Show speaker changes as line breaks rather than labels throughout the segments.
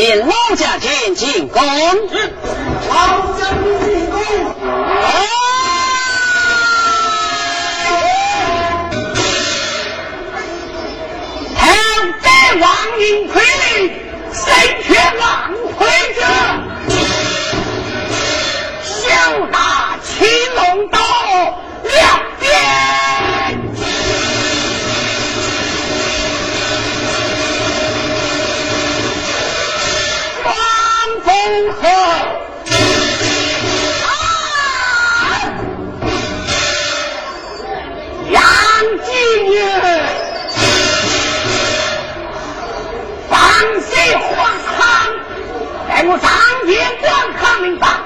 到，
命老将军进宫。
老将军进宫。
唐代王英奎明白啊，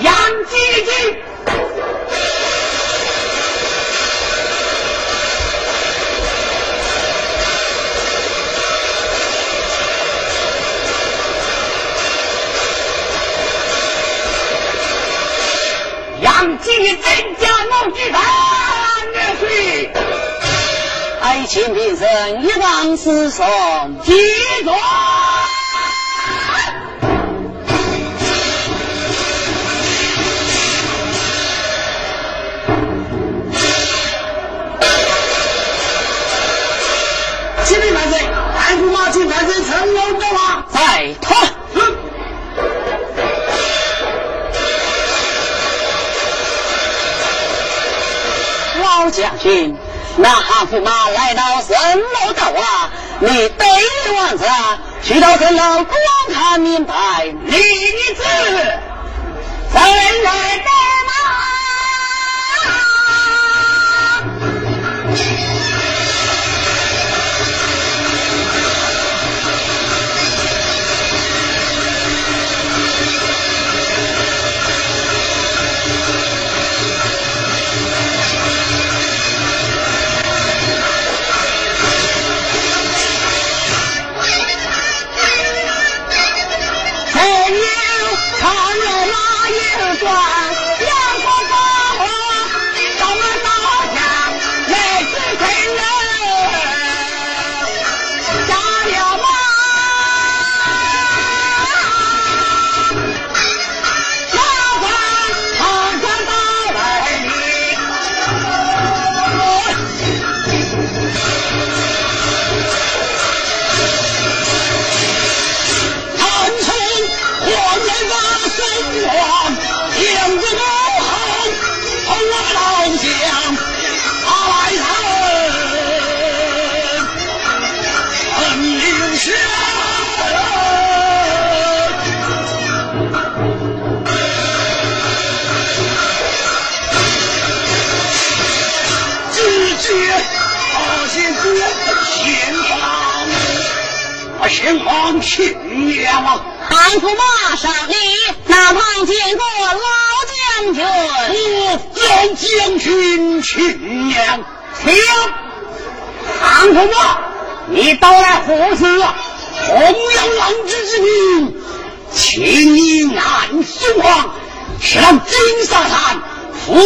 杨继军。杨继真家老几番热水，
爱情平生一往是送，
记住。
将军，那汉驸马来到神楼道啊，你得王子去到神楼观看明白，
李子怎来。的一皇请娘啊！
汉驸马上礼，那旁见过老将军。
我老将军请娘，请汉驸马，你到来何事啊？弘扬狼之之名，请你俺宋皇，是让金沙滩赴约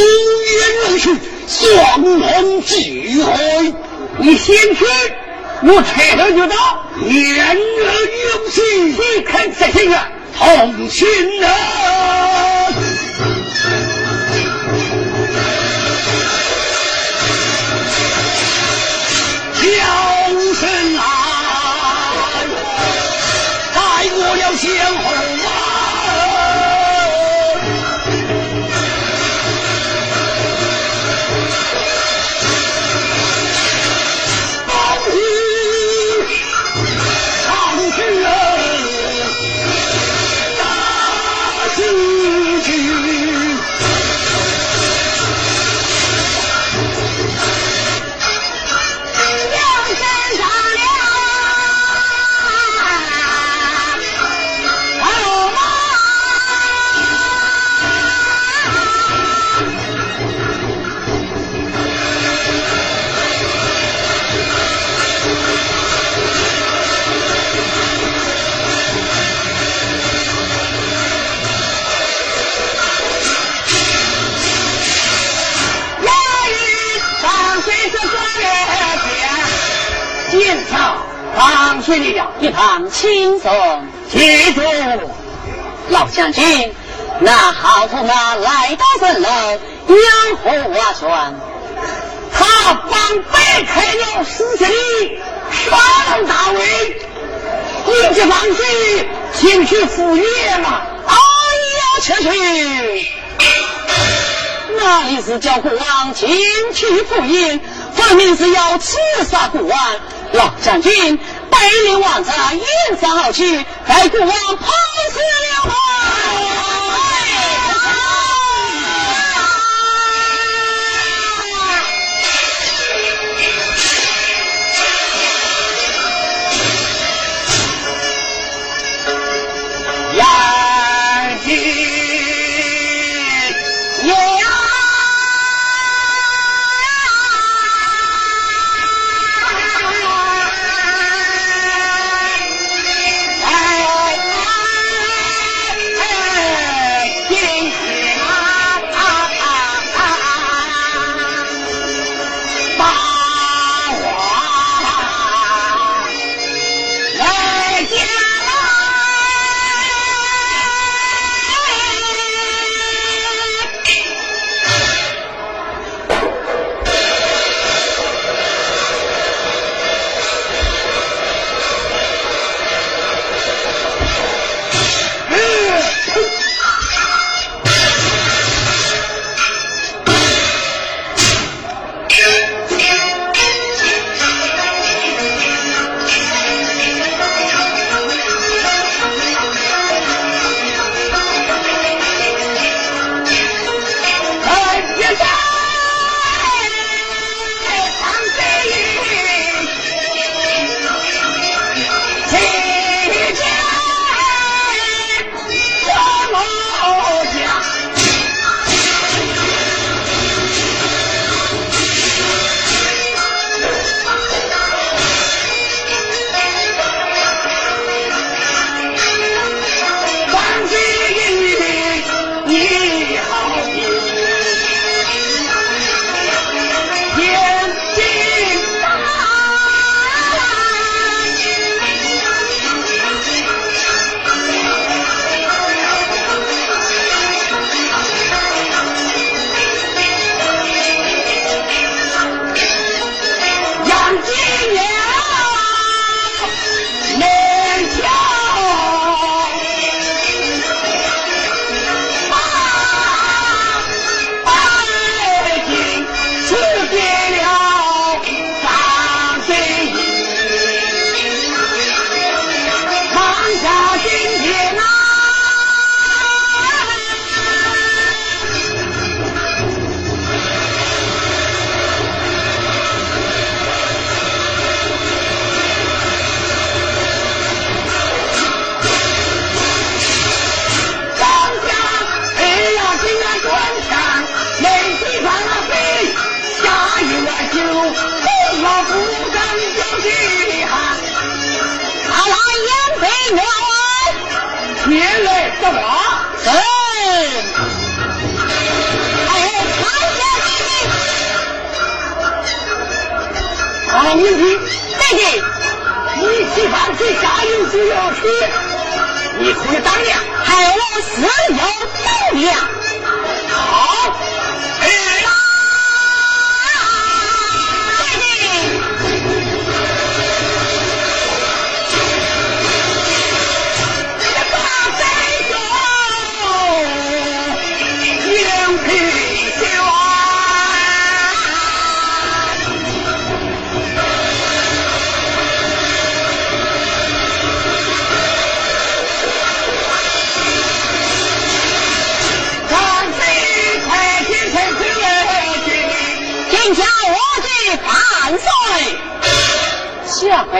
而去，双龙聚会。你先去，我抬头就到。言而有信，你看这些个？同心啊！谢你了，
一旁轻松。
记住，
老将军，那好驸马来到城楼，养护我算，
他帮摆开了四十里，上大位，你就放心，前去赴约嘛。
哎呀，去去！哪里是叫国王前去赴宴，分明是要刺杀国王。老将军，百里王子演上好去，该国王抛死了。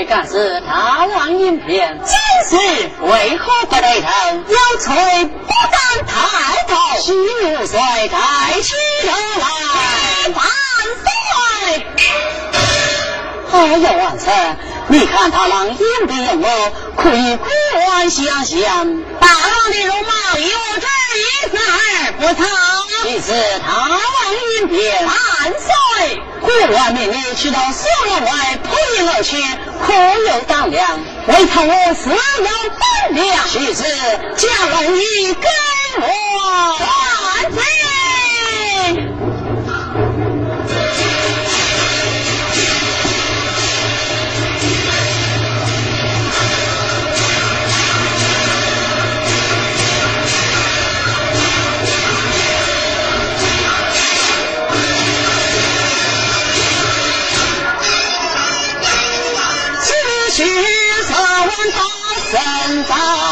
干是大王银片，今日为何不抬头？有罪不敢抬头。徐元帅抬起头来，万岁！哎呀，万岁！你看他让银片我，可以国王想想，大王的容貌有这一丝儿不同。其是大王银片，万岁！国王命你去到锁楼外扑营而去。可有当量？为他我死要本粮，
其实将来你跟我
万岁。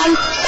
on.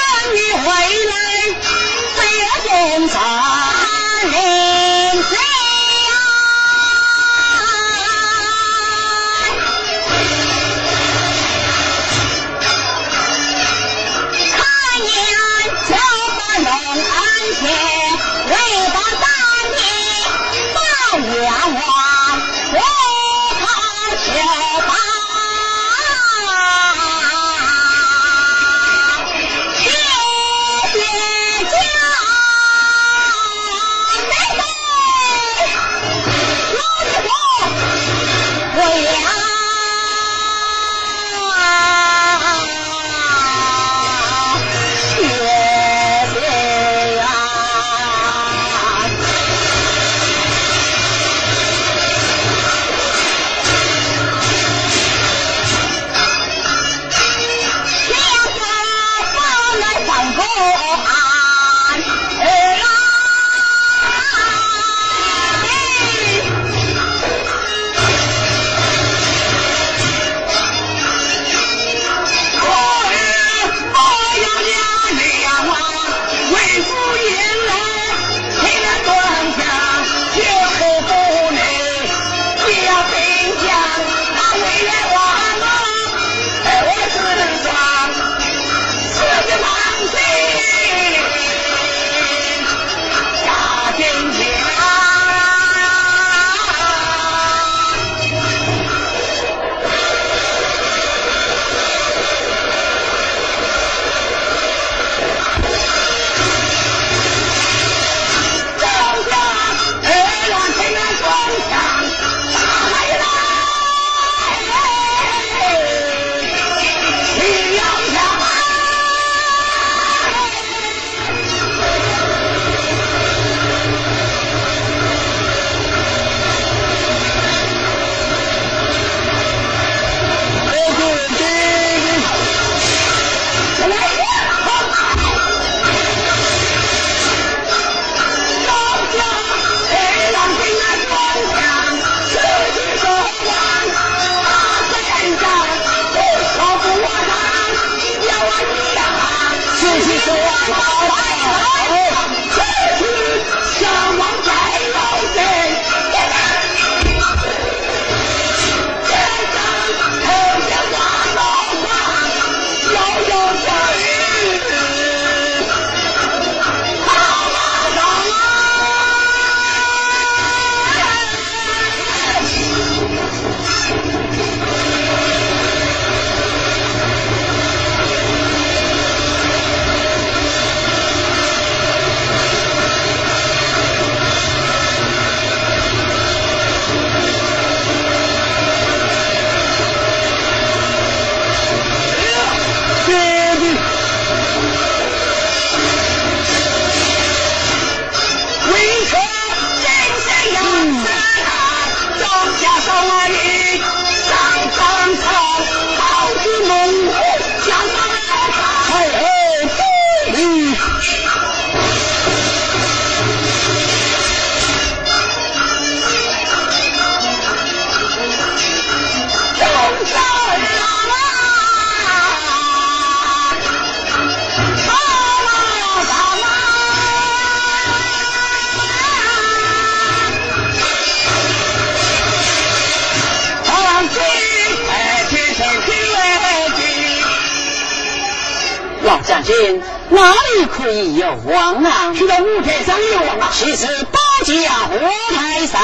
啊？
去到舞台上有望啊！
其实保驾舞台上，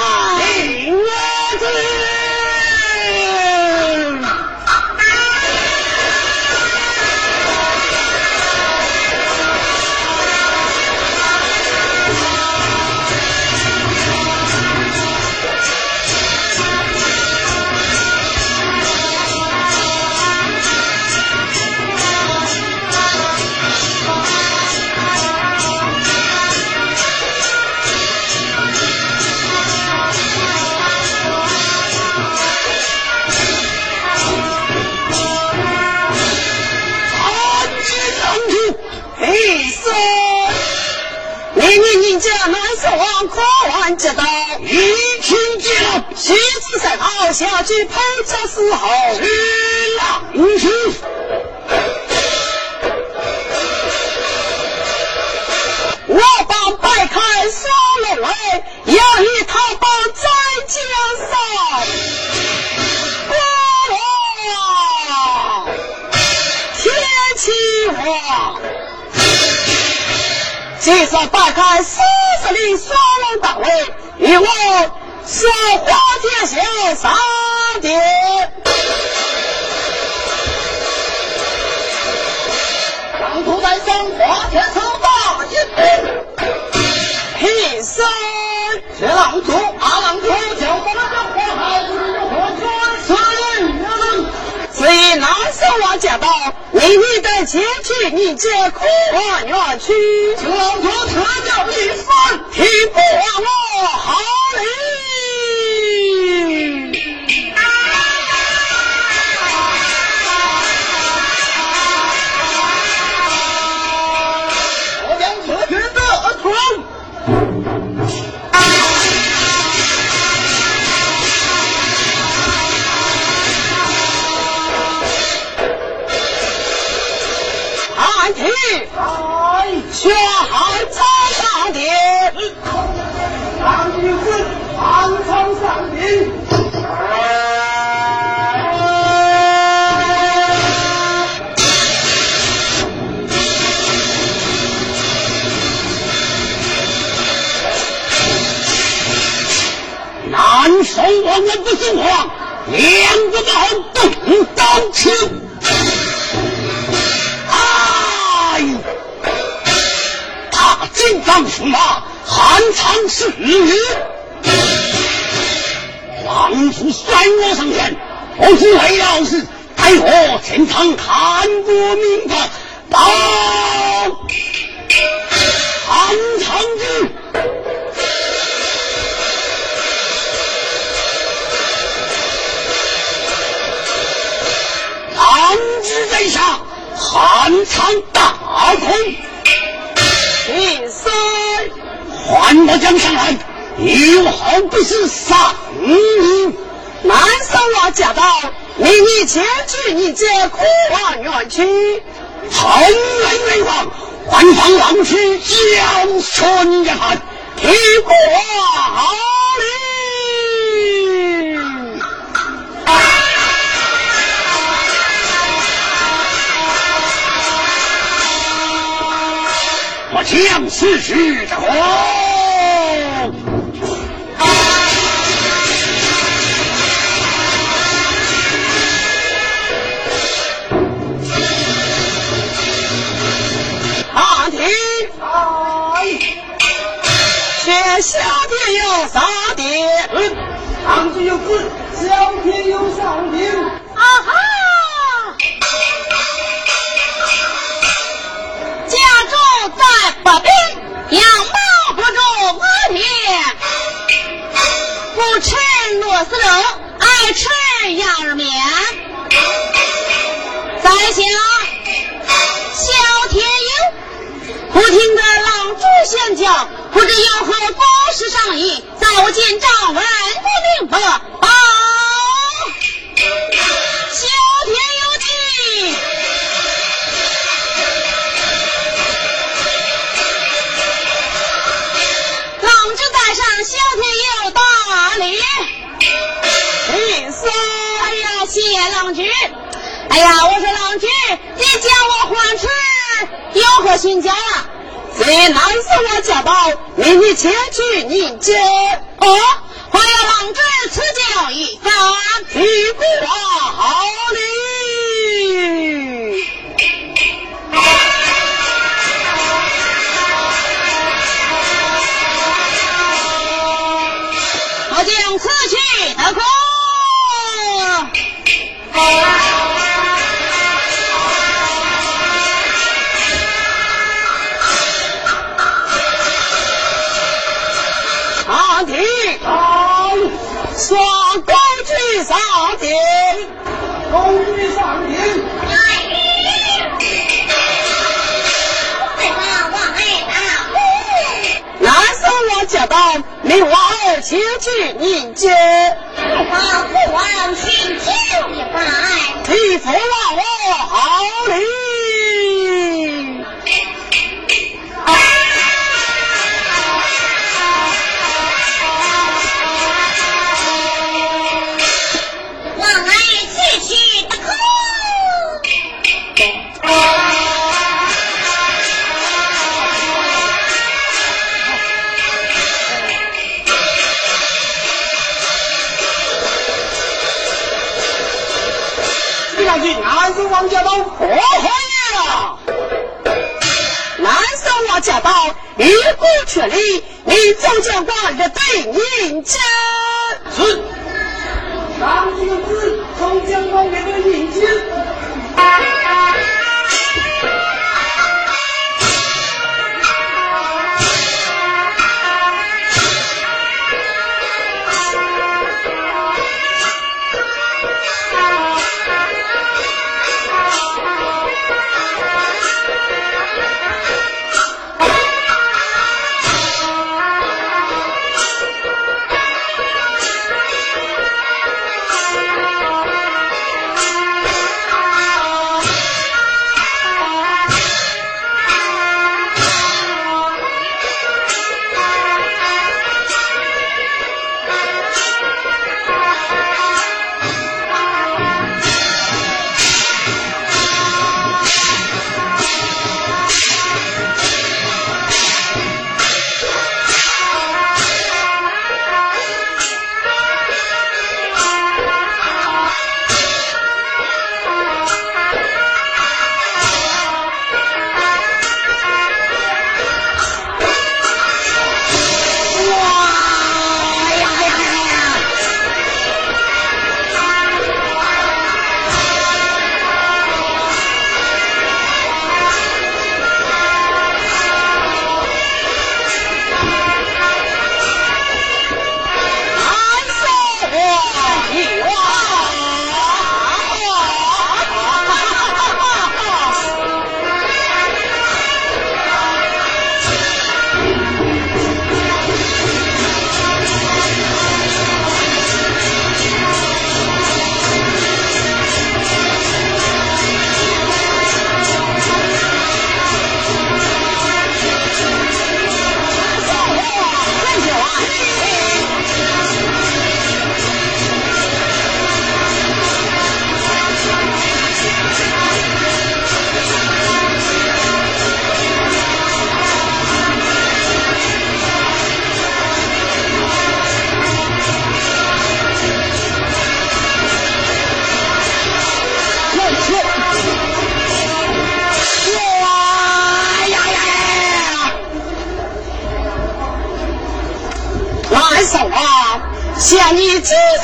可万接到，
一听见
徐子赛跑下去陪着死后，
是郎师。
我把摆开锁了来，要与他保在江上。哇！天气黄，即使摆开四十里锁龙大位，与我说花天下杀敌。
长途在上，花天手大印。
屁声！
这狼族，
讲到，你你的劫去，你这苦花园去，
这狼族特叫一番，
天不我好礼。汉体，血汗草上殿，
上一子，安昌上兵。
南宋王人不姓黄，两个大动刀枪。金刚驸马，汉昌是女。王叔率我上前，我是为了是带我前场看过明白，报汉昌之。狼之在下，汉昌大空。
第三，
还我将上来，有何不是丧命。
南宋我驾到，你你前去，你这苦望远去，
从门为王，官方狼去将春也看，
替不好
我将此事的
下边有杀敌。
上句有字，小天有上兵。
啊哈！吃螺丝肉，爱吃羊肉面。在下小天佑，不听得郎主宣教，不知有何国事上议，在我见长文不明白，报郎君。哎呀，我说郎君，你叫我还吃，有何心家了？所以那时我家宝，你你前去你接哦，还要郎君赐教一番，替我好礼。我将此去上庭，双高举上庭，
公举上兵。
那时我驾到，你娃儿前去迎接。
老父王请教一拜，
替父王好礼。
王家刀，破坏了！
南山王家刀，一股全力，你总将官的对银家。
是，上军子，总将官的对迎接。
向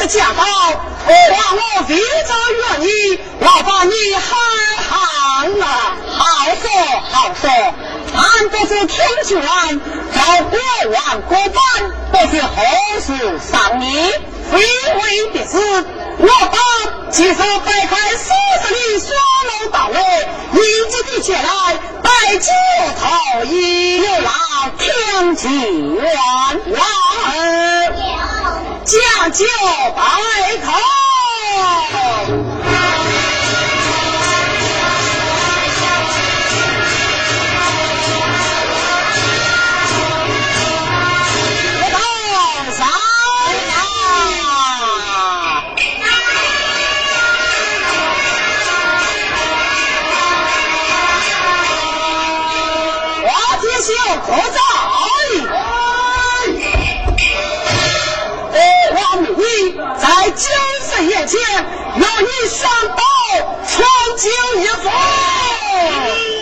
子的驾到，我望我非常愿意，我把你喊喊了，好说好说，俺不是天权，叫国王过半，不是后世丧你，非为的是我把其实摆开四十里双龙大位，立即地前来，拜酒头一流浪，天气远望。将就白头，前，要你上刀，传酒一封。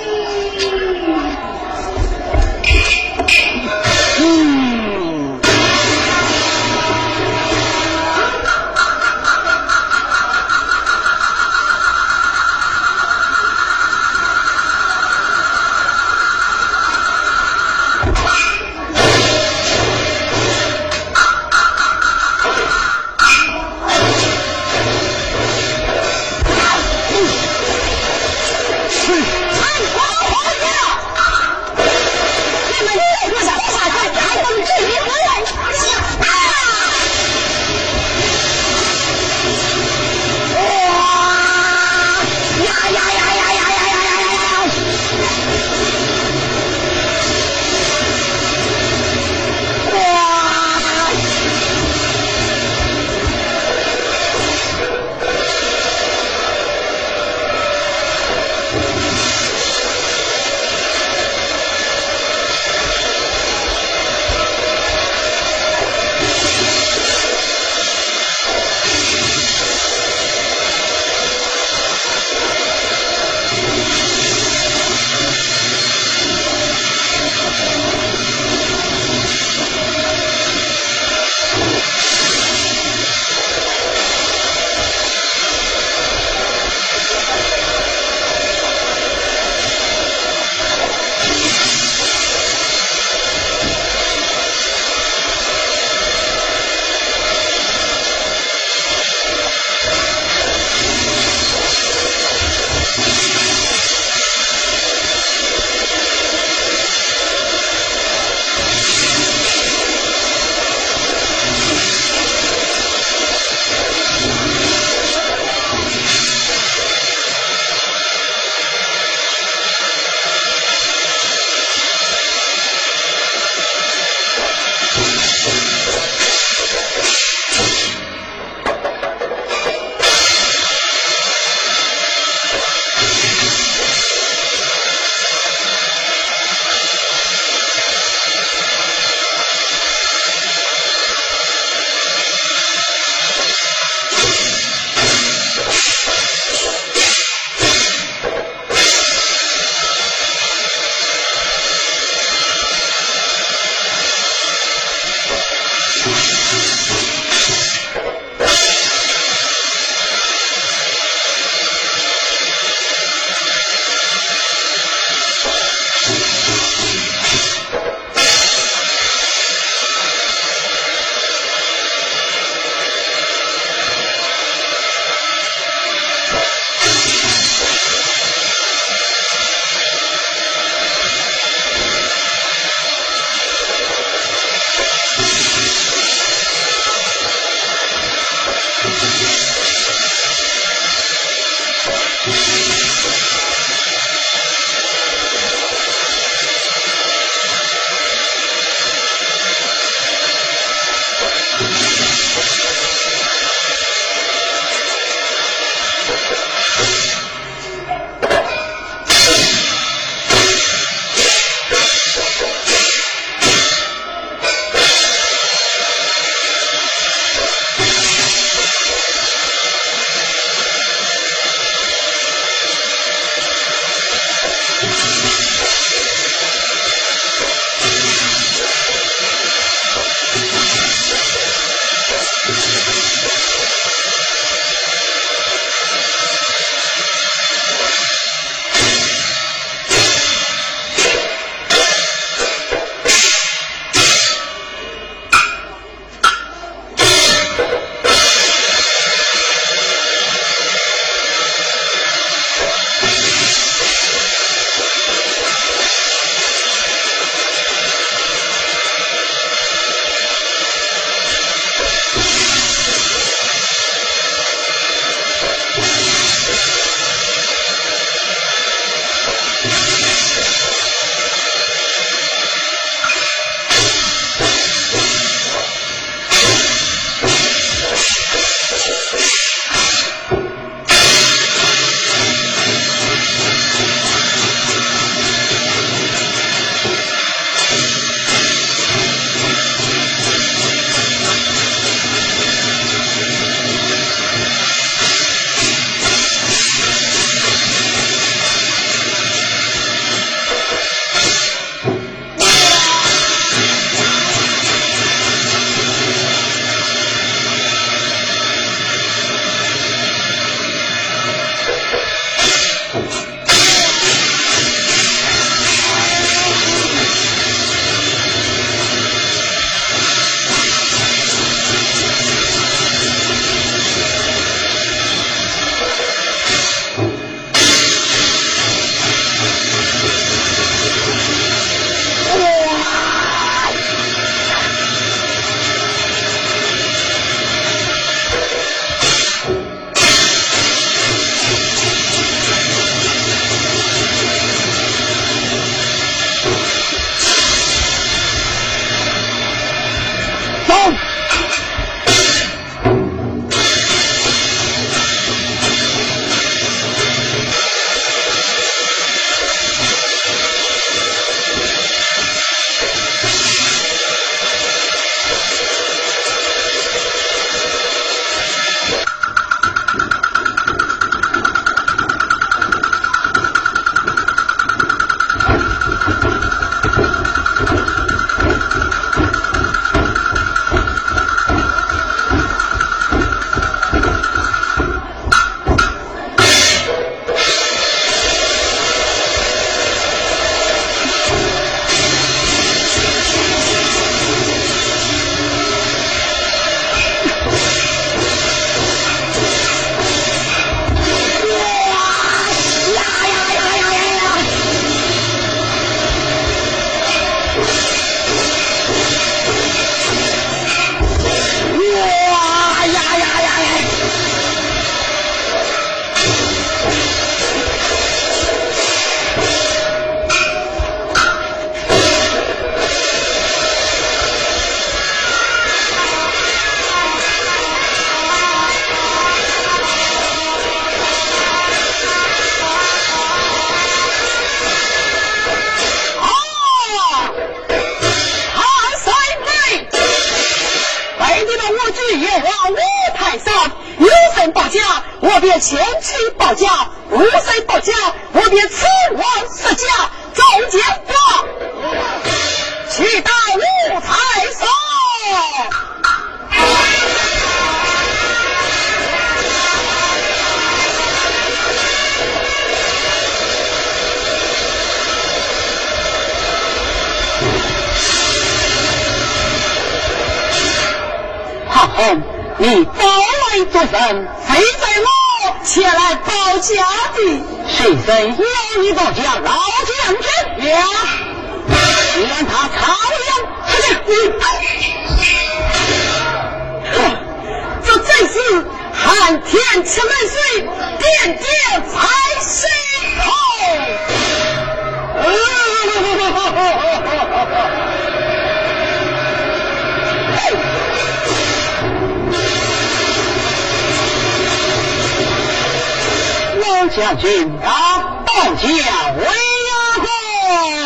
有神报家，我便前去报家；无谁报家，我便此往十家，中间挂去打五台山。胖红，你早来作甚？谁在我前来报家的？谁在要你报家？老将军呀！你让他操量你，这真是寒天吃闷水，点点才心痛。将军啊，报家为何？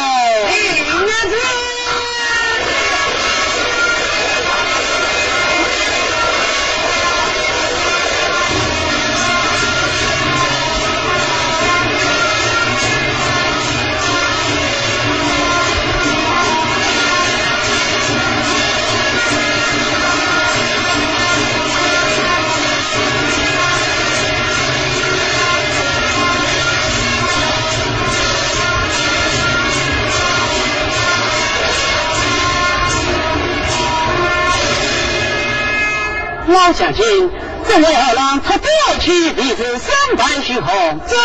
老将军，这位二郎他夺取弟子三百虚红，这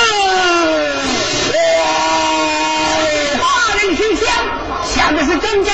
大人听响，下的是真真